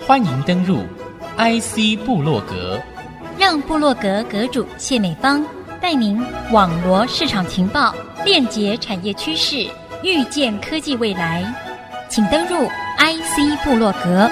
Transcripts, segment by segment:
欢迎登入 IC 部落格，让部落格阁主谢美芳带您网罗市场情报，链接产业趋势，预见科技未来。请登入 IC 部落格。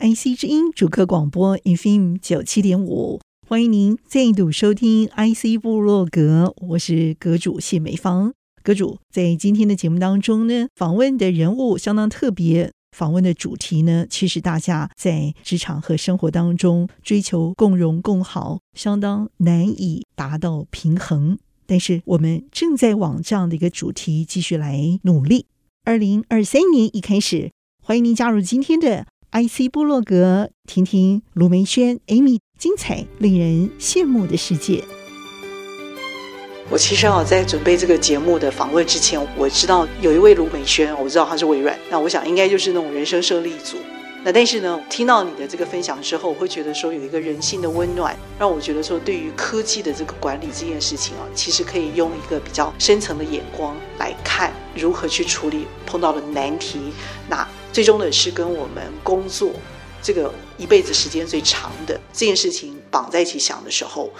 IC 之音主客广播 FM 九七点五，欢迎您再度收听 IC 部落格，我是阁主谢美芳。阁主在今天的节目当中呢，访问的人物相当特别，访问的主题呢，其实大家在职场和生活当中追求共荣共好，相当难以达到平衡。但是我们正在往这样的一个主题继续来努力。二零二三年一开始，欢迎您加入今天的。IC 部落格，听听卢梅轩 Amy 精彩令人羡慕的世界。我其实啊，在准备这个节目的访问之前，我知道有一位卢美轩，我知道他是微软，那我想应该就是那种人生胜利组。那但是呢，听到你的这个分享之后，我会觉得说有一个人性的温暖，让我觉得说对于科技的这个管理这件事情啊，其实可以用一个比较深层的眼光来看，如何去处理碰到的难题。那最终的是跟我们工作这个一辈子时间最长的这件事情绑在一起想的时候，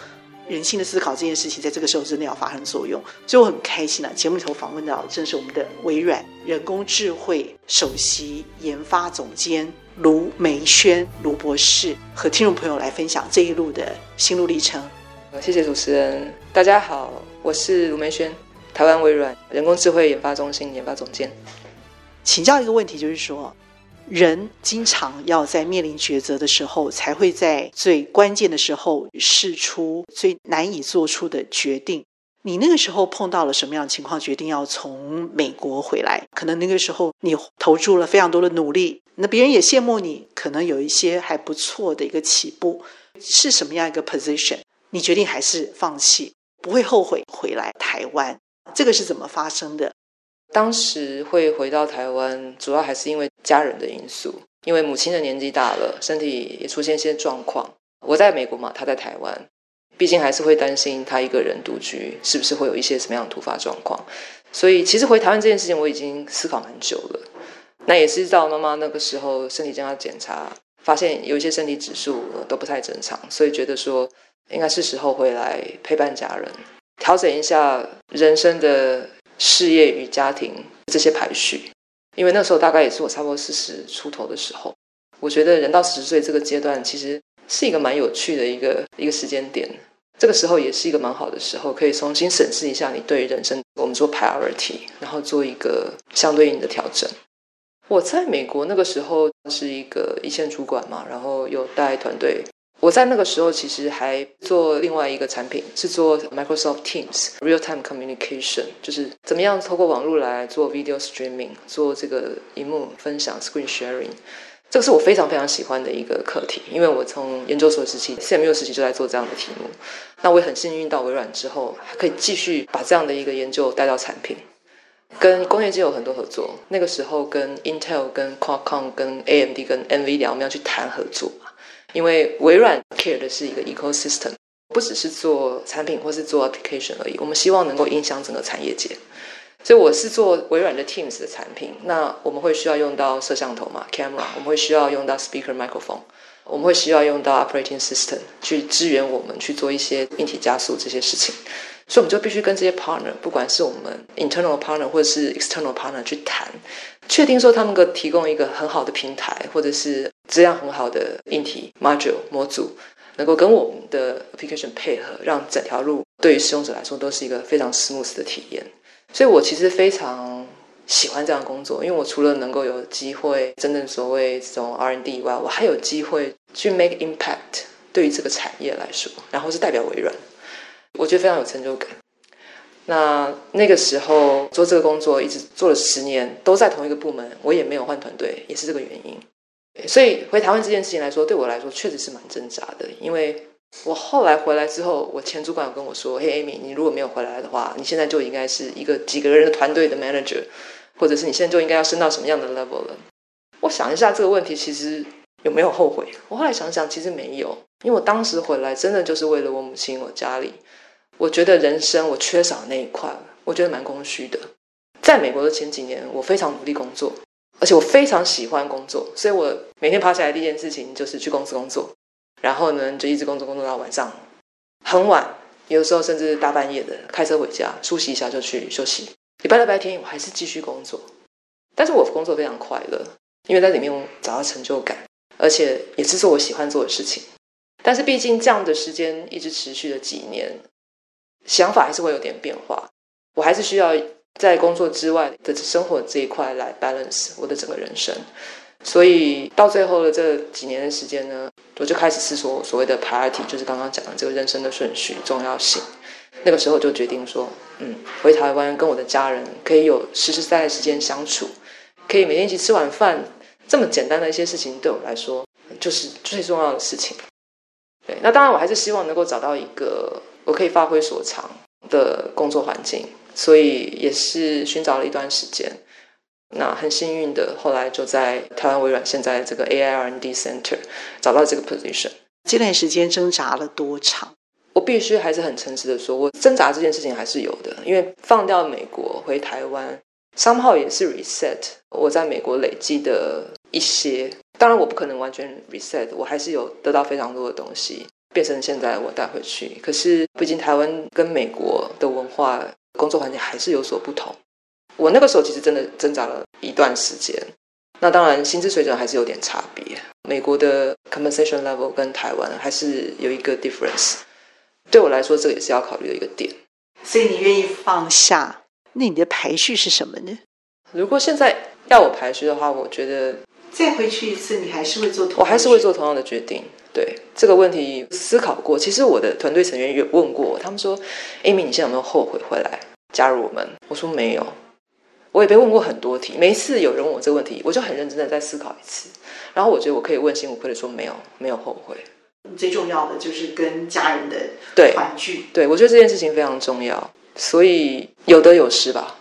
人性的思考这件事情在这个时候真的要发生作用，所以我很开心啊！节目里头访问到正是我们的微软人工智慧首席研发总监卢梅轩卢博士，和听众朋友来分享这一路的心路历程。谢谢主持人，大家好，我是卢梅轩，台湾微软人工智慧研发中心研发总监。请教一个问题，就是说，人经常要在面临抉择的时候，才会在最关键的时候试出最难以做出的决定。你那个时候碰到了什么样的情况，决定要从美国回来？可能那个时候你投注了非常多的努力，那别人也羡慕你，可能有一些还不错的一个起步，是什么样一个 position？你决定还是放弃，不会后悔回来台湾？这个是怎么发生的？当时会回到台湾，主要还是因为家人的因素。因为母亲的年纪大了，身体也出现一些状况。我在美国嘛，她在台湾，毕竟还是会担心她一个人独居，是不是会有一些什么样的突发状况。所以，其实回台湾这件事情，我已经思考蛮久了。那也是到妈妈那个时候，身体健康检查，发现有一些身体指数都不太正常，所以觉得说应该是时候回来陪伴家人，调整一下人生的。事业与家庭这些排序，因为那时候大概也是我差不多四十出头的时候，我觉得人到十岁这个阶段，其实是一个蛮有趣的一个一个时间点。这个时候也是一个蛮好的时候，可以重新审视一下你对人生，我们做 priority，然后做一个相对应的调整。我在美国那个时候是一个一线主管嘛，然后有带团队。我在那个时候其实还做另外一个产品，是做 Microsoft Teams Real Time Communication，就是怎么样透过网络来做 video streaming，做这个荧幕分享 screen sharing。这个是我非常非常喜欢的一个课题，因为我从研究所时期、CMU 时期就在做这样的题目。那我也很幸运到微软之后，还可以继续把这样的一个研究带到产品，跟工业界有很多合作。那个时候跟 Intel、跟 Qualcomm、跟 AMD、跟 NVL，我们要去谈合作。因为微软 care 的是一个 ecosystem，不只是做产品或是做 application 而已。我们希望能够影响整个产业界，所以我是做微软的 Teams 的产品。那我们会需要用到摄像头嘛，camera，我们会需要用到 speaker microphone，我们会需要用到 operating system 去支援我们去做一些硬体加速这些事情。所以我们就必须跟这些 partner，不管是我们 internal partner 或者是 external partner 去谈。确定说他们能够提供一个很好的平台，或者是质量很好的硬体 module 模组，能够跟我们的 application 配合，让整条路对于使用者来说都是一个非常 smooth 的体验。所以我其实非常喜欢这样的工作，因为我除了能够有机会真正所谓这种 R&D 以外，我还有机会去 make impact 对于这个产业来说，然后是代表微软，我觉得非常有成就感。那那个时候做这个工作，一直做了十年，都在同一个部门，我也没有换团队，也是这个原因。所以回台湾这件事情来说，对我来说确实是蛮挣扎的。因为我后来回来之后，我前主管有跟我说：“嘿，Amy，你如果没有回来的话，你现在就应该是一个几个人的团队的 manager，或者是你现在就应该要升到什么样的 level 了。”我想一下这个问题，其实有没有后悔？我后来想想，其实没有，因为我当时回来真的就是为了我母亲，我家里。我觉得人生我缺少那一块，我觉得蛮空虚的。在美国的前几年，我非常努力工作，而且我非常喜欢工作，所以我每天爬起来第一件事情就是去公司工作，然后呢就一直工作工作到晚上很晚，有时候甚至大半夜的开车回家，梳洗一下就去休息。礼拜六白天我还是继续工作，但是我工作非常快乐，因为在里面我找到成就感，而且也是做我喜欢做的事情。但是毕竟这样的时间一直持续了几年，想法还是会有点变化，我还是需要。在工作之外的生活这一块来 balance 我的整个人生，所以到最后的这几年的时间呢，我就开始思索所谓的 priority，就是刚刚讲的这个人生的顺序重要性。那个时候就决定说，嗯，回台湾跟我的家人可以有实实在在时间相处，可以每天一起吃晚饭，这么简单的一些事情对我来说就是最重要的事情。对，那当然我还是希望能够找到一个我可以发挥所长的工作环境。所以也是寻找了一段时间，那很幸运的，后来就在台湾微软现在这个 AI R&D Center 找到这个 position。这段时间挣扎了多长？我必须还是很诚实的说，我挣扎这件事情还是有的，因为放掉美国回台湾，somehow 也是 reset 我在美国累积的一些。当然，我不可能完全 reset，我还是有得到非常多的东西，变成现在我带回去。可是，毕竟台湾跟美国的文化。工作环境还是有所不同。我那个时候其实真的挣扎了一段时间。那当然，薪资水准还是有点差别。美国的 compensation level 跟台湾还是有一个 difference。对我来说，这个也是要考虑的一个点。所以你愿意放下？那你的排序是什么呢？如果现在要我排序的话，我觉得再回去一次，你还是会做同样，我还是会做同样的决定。对这个问题思考过，其实我的团队成员也问过我，他们说：“Amy，你现在有没有后悔回来加入我们？”我说：“没有。”我也被问过很多题，每一次有人问我这个问题，我就很认真的再思考一次。然后我觉得我可以问心无愧的说：“没有，没有后悔。”最重要的就是跟家人的对团聚。对，对，我觉得这件事情非常重要，所以有得有失吧。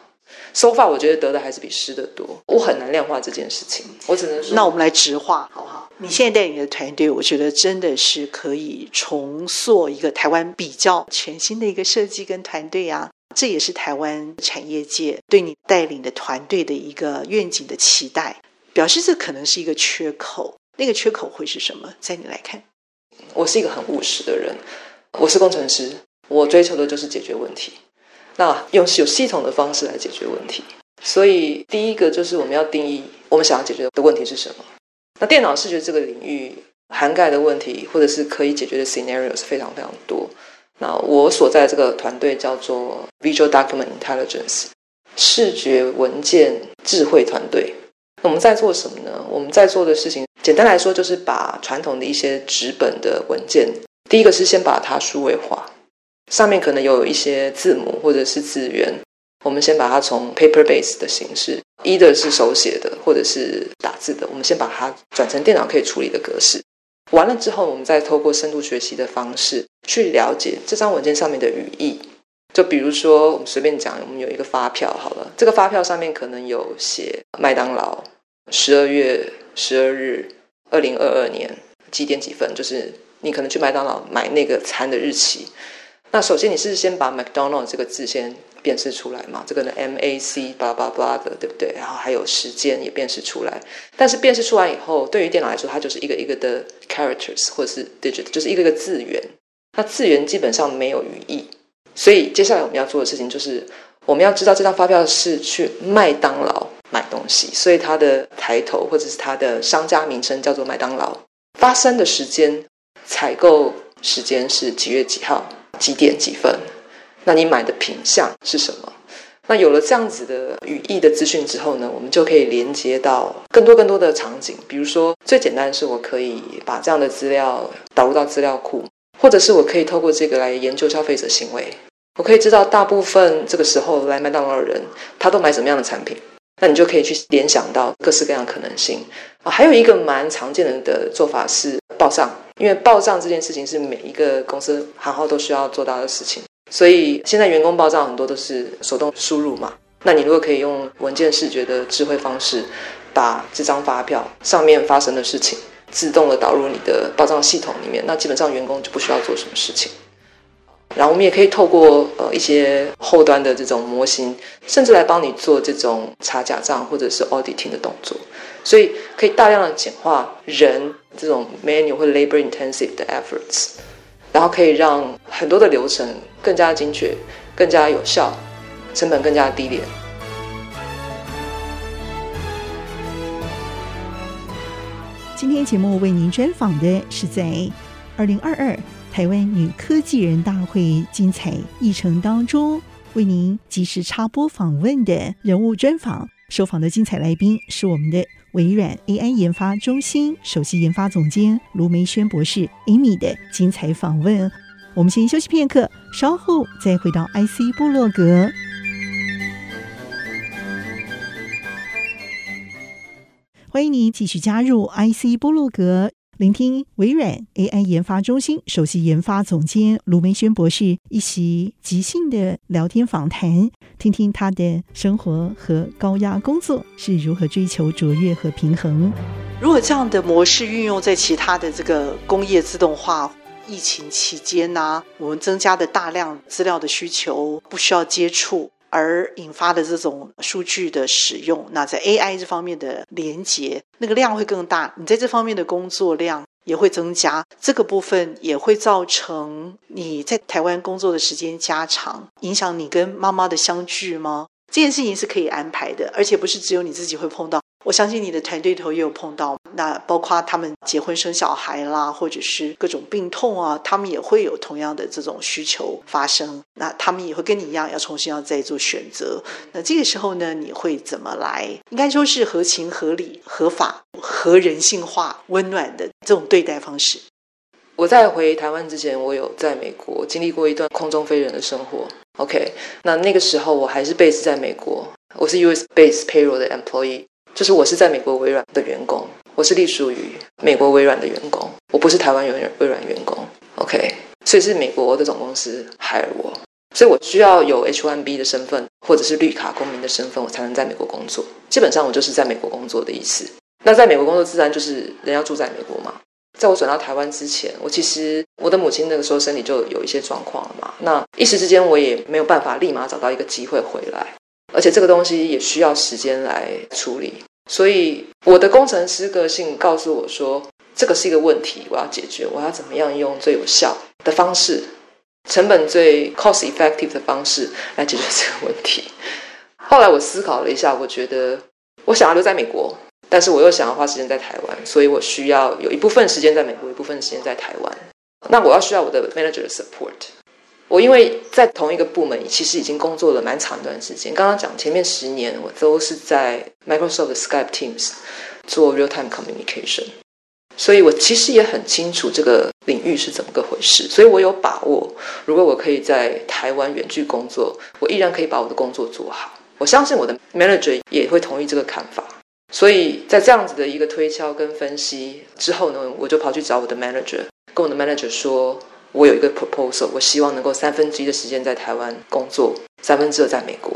So far，我觉得得的还是比失的多。我很难量化这件事情，我只能说，那我们来直化，好不好？你现在带领的团队，我觉得真的是可以重塑一个台湾比较全新的一个设计跟团队啊。这也是台湾产业界对你带领的团队的一个愿景的期待，表示这可能是一个缺口。那个缺口会是什么？在你来看，我是一个很务实的人，我是工程师，我追求的就是解决问题。那用有系统的方式来解决问题，所以第一个就是我们要定义我们想要解决的问题是什么。那电脑视觉这个领域涵盖的问题，或者是可以解决的 scenarios 非常非常多。那我所在这个团队叫做 Visual Document Intelligence 视觉文件智慧团队。那我们在做什么呢？我们在做的事情，简单来说就是把传统的一些纸本的文件，第一个是先把它数位化。上面可能有一些字母或者是字元，我们先把它从 paper base 的形式，either 是手写的或者是打字的，我们先把它转成电脑可以处理的格式。完了之后，我们再透过深度学习的方式去了解这张文件上面的语义。就比如说，我们随便讲，我们有一个发票好了，这个发票上面可能有写麦当劳十二月十二日二零二二年几点几分，就是你可能去麦当劳买那个餐的日期。那首先你是先把 McDonald 这个字先辨识出来嘛？这个呢 M A C 巴拉巴拉的，对不对？然后还有时间也辨识出来。但是辨识出来以后，对于电脑来说，它就是一个一个的 characters 或者是 digit，就是一个一个字元。那字元基本上没有语义，所以接下来我们要做的事情就是，我们要知道这张发票是去麦当劳买东西，所以它的抬头或者是它的商家名称叫做麦当劳。发生的时间，采购时间是几月几号？几点几分？那你买的品项是什么？那有了这样子的语义的资讯之后呢，我们就可以连接到更多更多的场景。比如说，最简单的是我可以把这样的资料导入到资料库，或者是我可以透过这个来研究消费者行为。我可以知道大部分这个时候来麦当劳的人，他都买什么样的产品。那你就可以去联想到各式各样的可能性啊。还有一个蛮常见的的做法是报账。因为报账这件事情是每一个公司行号都需要做到的事情，所以现在员工报账很多都是手动输入嘛。那你如果可以用文件视觉的智慧方式，把这张发票上面发生的事情自动的导入你的报账系统里面，那基本上员工就不需要做什么事情。然后我们也可以透过呃一些后端的这种模型，甚至来帮你做这种查假账或者是 auditing 的动作，所以可以大量的简化人这种 manual 或 labor intensive 的 efforts，然后可以让很多的流程更加精确、更加有效，成本更加低廉。今天节目为您专访的是在二零二二台湾女科技人大会精彩议程当中，为您及时插播访问的人物专访。受访的精彩来宾是我们的微软 AI 研发中心首席研发总监卢梅轩博士 Amy 的精彩访问。我们先休息片刻，稍后再回到 IC 部落格。欢迎你继续加入 IC 部落格，聆听微软 AI 研发中心首席研发总监卢梅轩博士一席即兴的聊天访谈，听听他的生活和高压工作是如何追求卓越和平衡。如果这样的模式运用在其他的这个工业自动化，疫情期间呢、我们增加的大量资料的需求，不需要接触。而引发的这种数据的使用，那在 AI 这方面的连接，那个量会更大。你在这方面的工作量也会增加，这个部分也会造成你在台湾工作的时间加长，影响你跟妈妈的相聚吗？这件事情是可以安排的，而且不是只有你自己会碰到。我相信你的团队头也有碰到，那包括他们结婚生小孩啦，或者是各种病痛啊，他们也会有同样的这种需求发生。那他们也会跟你一样，要重新要再做选择。那这个时候呢，你会怎么来？应该说是合情合理、合法、合人性化、温暖的这种对待方式。我在回台湾之前，我有在美国经历过一段空中飞人的生活。OK，那那个时候我还是 base 在美国，我是 US base payroll 的 employee。就是我是在美国微软的员工，我是隶属于美国微软的员工，我不是台湾微软微软员工，OK，所以是美国的总公司 hire 我，所以我需要有 H1B 的身份或者是绿卡公民的身份，我才能在美国工作。基本上我就是在美国工作的意思。那在美国工作自然就是人要住在美国嘛。在我转到台湾之前，我其实我的母亲那个时候身体就有一些状况了嘛，那一时之间我也没有办法立马找到一个机会回来。而且这个东西也需要时间来处理，所以我的工程师个性告诉我说，这个是一个问题，我要解决，我要怎么样用最有效的方式，成本最 cost effective 的方式来解决这个问题。后来我思考了一下，我觉得我想要留在美国，但是我又想要花时间在台湾，所以我需要有一部分时间在美国，一部分时间在台湾。那我要需要我的 manager 的 support。我因为在同一个部门，其实已经工作了蛮长一段时间。刚刚讲前面十年，我都是在 Microsoft Skype Teams 做 real time communication，所以我其实也很清楚这个领域是怎么个回事。所以我有把握，如果我可以在台湾远距工作，我依然可以把我的工作做好。我相信我的 manager 也会同意这个看法。所以在这样子的一个推敲跟分析之后呢，我就跑去找我的 manager，跟我的 manager 说。我有一个 proposal，我希望能够三分之一的时间在台湾工作，三分之二在美国。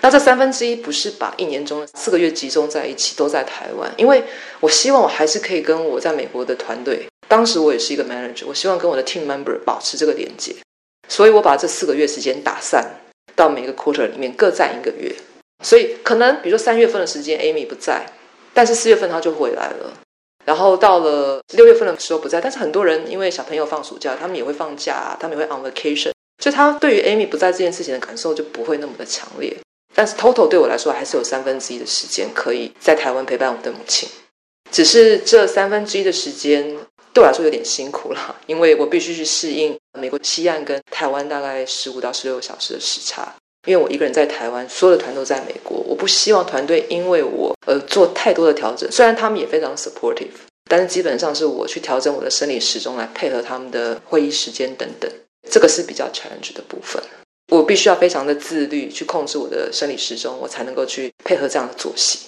那这三分之一不是把一年中的四个月集中在一起都在台湾，因为我希望我还是可以跟我在美国的团队，当时我也是一个 manager，我希望跟我的 team member 保持这个连接，所以我把这四个月时间打散到每个 quarter 里面各占一个月。所以可能比如说三月份的时间 Amy 不在，但是四月份她就回来了。然后到了六月份的时候不在，但是很多人因为小朋友放暑假，他们也会放假，他们也会 on vacation，所以他对于 Amy 不在这件事情的感受就不会那么的强烈。但是 total 对我来说还是有三分之一的时间可以在台湾陪伴我的母亲，只是这三分之一的时间对我来说有点辛苦了，因为我必须去适应美国西岸跟台湾大概十五到十六个小时的时差。因为我一个人在台湾，所有的团都在美国，我不希望团队因为我而做太多的调整。虽然他们也非常 supportive，但是基本上是我去调整我的生理时钟来配合他们的会议时间等等，这个是比较 challenge 的部分。我必须要非常的自律去控制我的生理时钟，我才能够去配合这样的作息。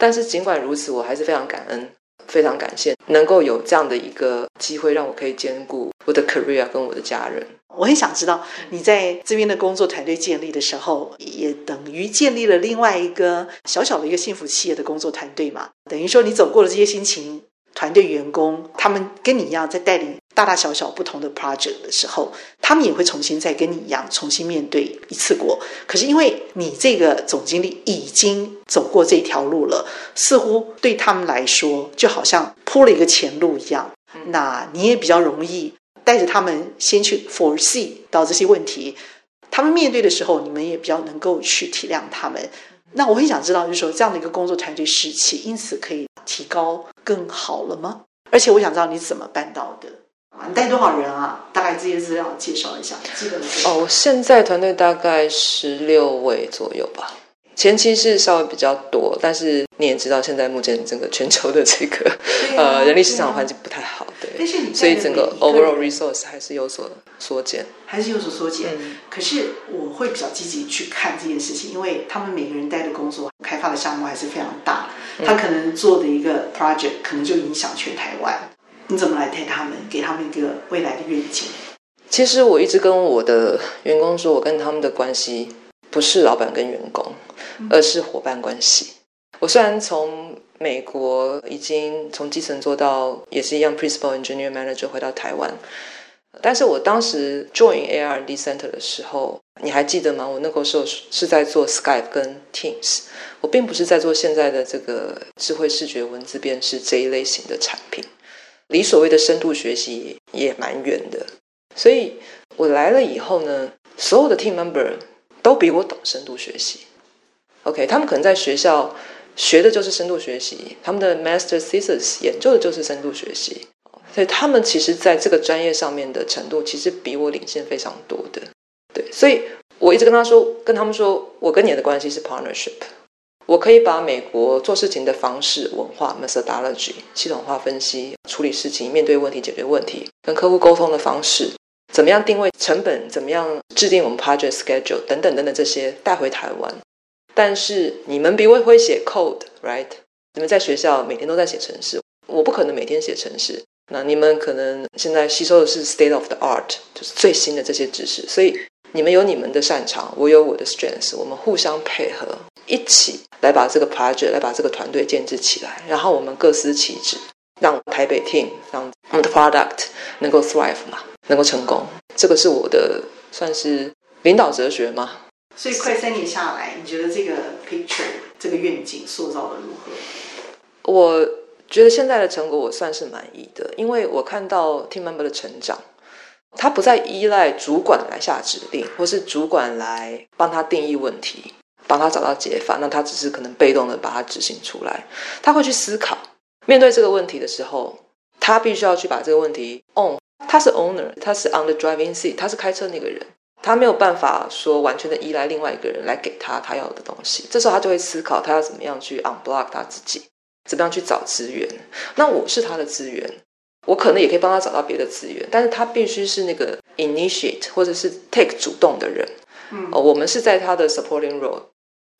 但是尽管如此，我还是非常感恩，非常感谢能够有这样的一个机会，让我可以兼顾我的 career 跟我的家人。我很想知道你在这边的工作团队建立的时候，也等于建立了另外一个小小的一个幸福企业的工作团队嘛？等于说你走过了这些心情，团队员工，他们跟你一样在带领大大小小不同的 project 的时候，他们也会重新再跟你一样重新面对一次过。可是因为你这个总经理已经走过这条路了，似乎对他们来说就好像铺了一个前路一样。那你也比较容易带着他们先去 foresee 到这些问题，他们面对的时候，你们也比较能够去体谅他们。那我很想知道，就是说这样的一个工作团队士气，因此可以提高更好了吗？而且我想知道你怎么办到的？你带多少人啊？大概这些资料介绍一下，基本的。哦，现在团队大概十六位左右吧。前期是稍微比较多，但是你也知道，现在目前整个全球的这个、啊、呃人力市场环境不太好，对，但是你所以整个 overall resource 还是有所缩减，还是有所缩减。嗯、可是我会比较积极去看这件事情，因为他们每个人带的工作、开发的项目还是非常大，他可能做的一个 project 可能就影响全台湾。你怎么来带他们，给他们一个未来的愿景？其实我一直跟我的员工说，我跟他们的关系不是老板跟员工。而是伙伴关系。我虽然从美国已经从基层做到也是一样 principal engineer manager 回到台湾，但是我当时 join AR&D Center 的时候，你还记得吗？我那个时候是在做 Skype 跟 Teams，我并不是在做现在的这个智慧视觉文字辨识这一类型的产品，离所谓的深度学习也蛮远的。所以我来了以后呢，所有的 team member 都比我懂深度学习。OK，他们可能在学校学的就是深度学习，他们的 Master Thesis 研究的就是深度学习，所以他们其实在这个专业上面的程度，其实比我领先非常多的。对，所以我一直跟他说，跟他们说，我跟你的关系是 partnership，我可以把美国做事情的方式、文化、methodology、系统化分析、处理事情、面对问题、解决问题、跟客户沟通的方式，怎么样定位成本，怎么样制定我们 project schedule 等等等等这些带回台湾。但是你们比我会写 code，right？你们在学校每天都在写程式，我不可能每天写程式。那你们可能现在吸收的是 state of the art，就是最新的这些知识。所以你们有你们的擅长，我有我的 strength，我们互相配合，一起来把这个 project，来把这个团队建制起来。然后我们各司其职，让台北 team，让我们的 product 能够 thrive 嘛，能够成功。这个是我的算是领导哲学吗？所以快三年下来，你觉得这个 picture 这个愿景塑造的如何？我觉得现在的成果我算是满意的，因为我看到 team member 的成长，他不再依赖主管来下指令，或是主管来帮他定义问题，帮他找到解法，那他只是可能被动的把它执行出来。他会去思考，面对这个问题的时候，他必须要去把这个问题 on，他是 owner，他是 on the driving seat，他是开车那个人。他没有办法说完全的依赖另外一个人来给他他要的东西，这时候他就会思考他要怎么样去 unblock 他自己，怎么样去找资源。那我是他的资源，我可能也可以帮他找到别的资源，但是他必须是那个 initiate 或者是 take 主动的人。嗯，哦，我们是在他的 supporting role，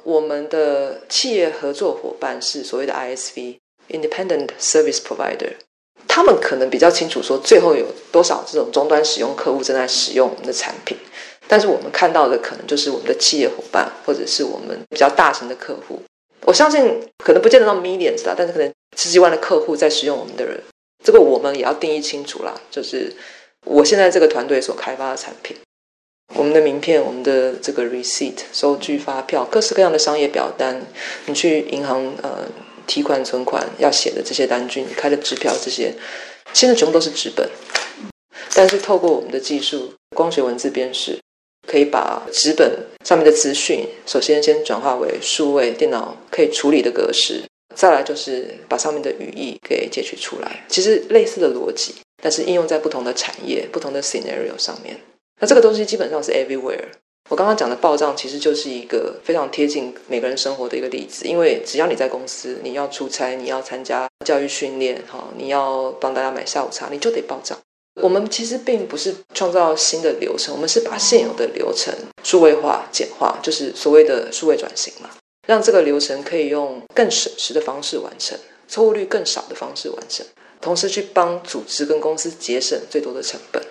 我们的企业合作伙伴是所谓的 ISV，independent service provider。他们可能比较清楚说最后有多少这种终端使用客户正在使用我们的产品。但是我们看到的可能就是我们的企业伙伴，或者是我们比较大型的客户。我相信可能不见得到 millions 啦，但是可能十几万的客户在使用我们的人，这个我们也要定义清楚啦。就是我现在这个团队所开发的产品，我们的名片、我们的这个 receipt 收据、发票、各式各样的商业表单，你去银行呃提款、存款要写的这些单据，你开的支票这些，现在全部都是纸本。但是透过我们的技术，光学文字辨识。可以把纸本上面的资讯，首先先转化为数位电脑可以处理的格式，再来就是把上面的语义给截取出来。其实类似的逻辑，但是应用在不同的产业、不同的 scenario 上面。那这个东西基本上是 everywhere。我刚刚讲的报账其实就是一个非常贴近每个人生活的一个例子，因为只要你在公司，你要出差，你要参加教育训练，哈，你要帮大家买下午茶，你就得报账。我们其实并不是创造新的流程，我们是把现有的流程数位化、简化，就是所谓的数位转型嘛，让这个流程可以用更省时的方式完成，错误率更少的方式完成，同时去帮组织跟公司节省最多的成本。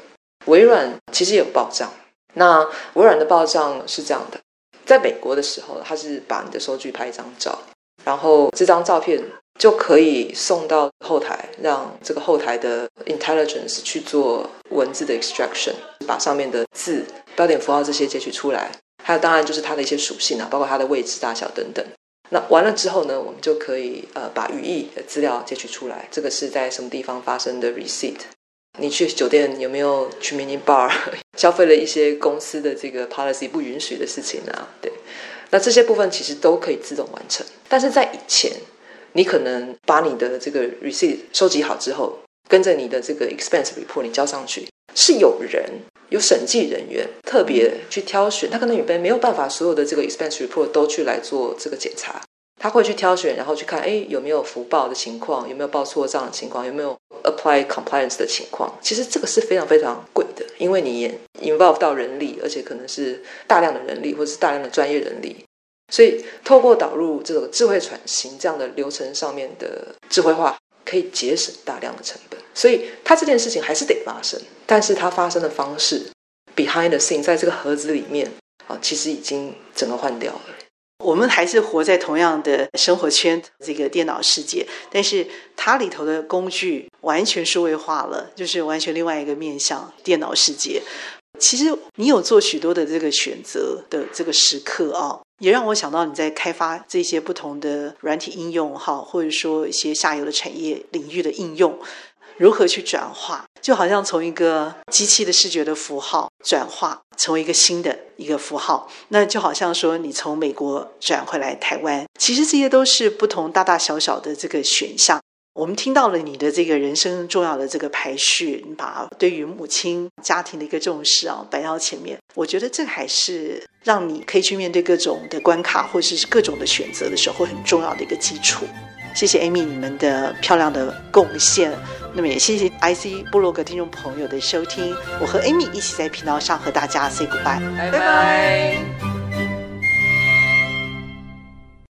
微软其实有报账，那微软的报账是这样的，在美国的时候，它是把你的收据拍一张照，然后这张照片就可以送到后台，让这个后台的 intelligence 去做文字的 extraction，把上面的字、标点符号这些截取出来。还有当然就是它的一些属性啊，包括它的位置、大小等等。那完了之后呢，我们就可以呃把语义的资料截取出来。这个是在什么地方发生的 receipt？你去酒店有没有去 mini bar 消费了一些公司的这个 policy 不允许的事情啊？对，那这些部分其实都可以自动完成。但是在以前，你可能把你的这个 receipt 收集好之后，跟着你的这个 expense report 你交上去，是有人有审计人员特别去挑选，他可能原本没有办法所有的这个 expense report 都去来做这个检查。他会去挑选，然后去看，哎，有没有福报的情况，有没有报错账的情况，有没有 apply compliance 的情况。其实这个是非常非常贵，因为你也 involve 到人力，而且可能是大量的人力，或者是大量的专业人力。所以，透过导入这种智慧转型这样的流程上面的智慧化，可以节省大量的成本。所以，它这件事情还是得发生，但是它发生的方式 behind the scene，在这个盒子里面啊，其实已经整个换掉了。我们还是活在同样的生活圈，这个电脑世界，但是它里头的工具完全数位化了，就是完全另外一个面向电脑世界。其实你有做许多的这个选择的这个时刻啊，也让我想到你在开发这些不同的软体应用哈，或者说一些下游的产业领域的应用。如何去转化？就好像从一个机器的视觉的符号转化成为一个新的一个符号，那就好像说你从美国转回来台湾，其实这些都是不同大大小小的这个选项。我们听到了你的这个人生重要的这个排序，你把对于母亲家庭的一个重视啊摆到前面，我觉得这还是让你可以去面对各种的关卡或者是各种的选择的时候很重要的一个基础。谢谢 Amy 你们的漂亮的贡献，那么也谢谢 IC 部落格听众朋友的收听，我和 Amy 一起在频道上和大家 say goodbye，拜拜。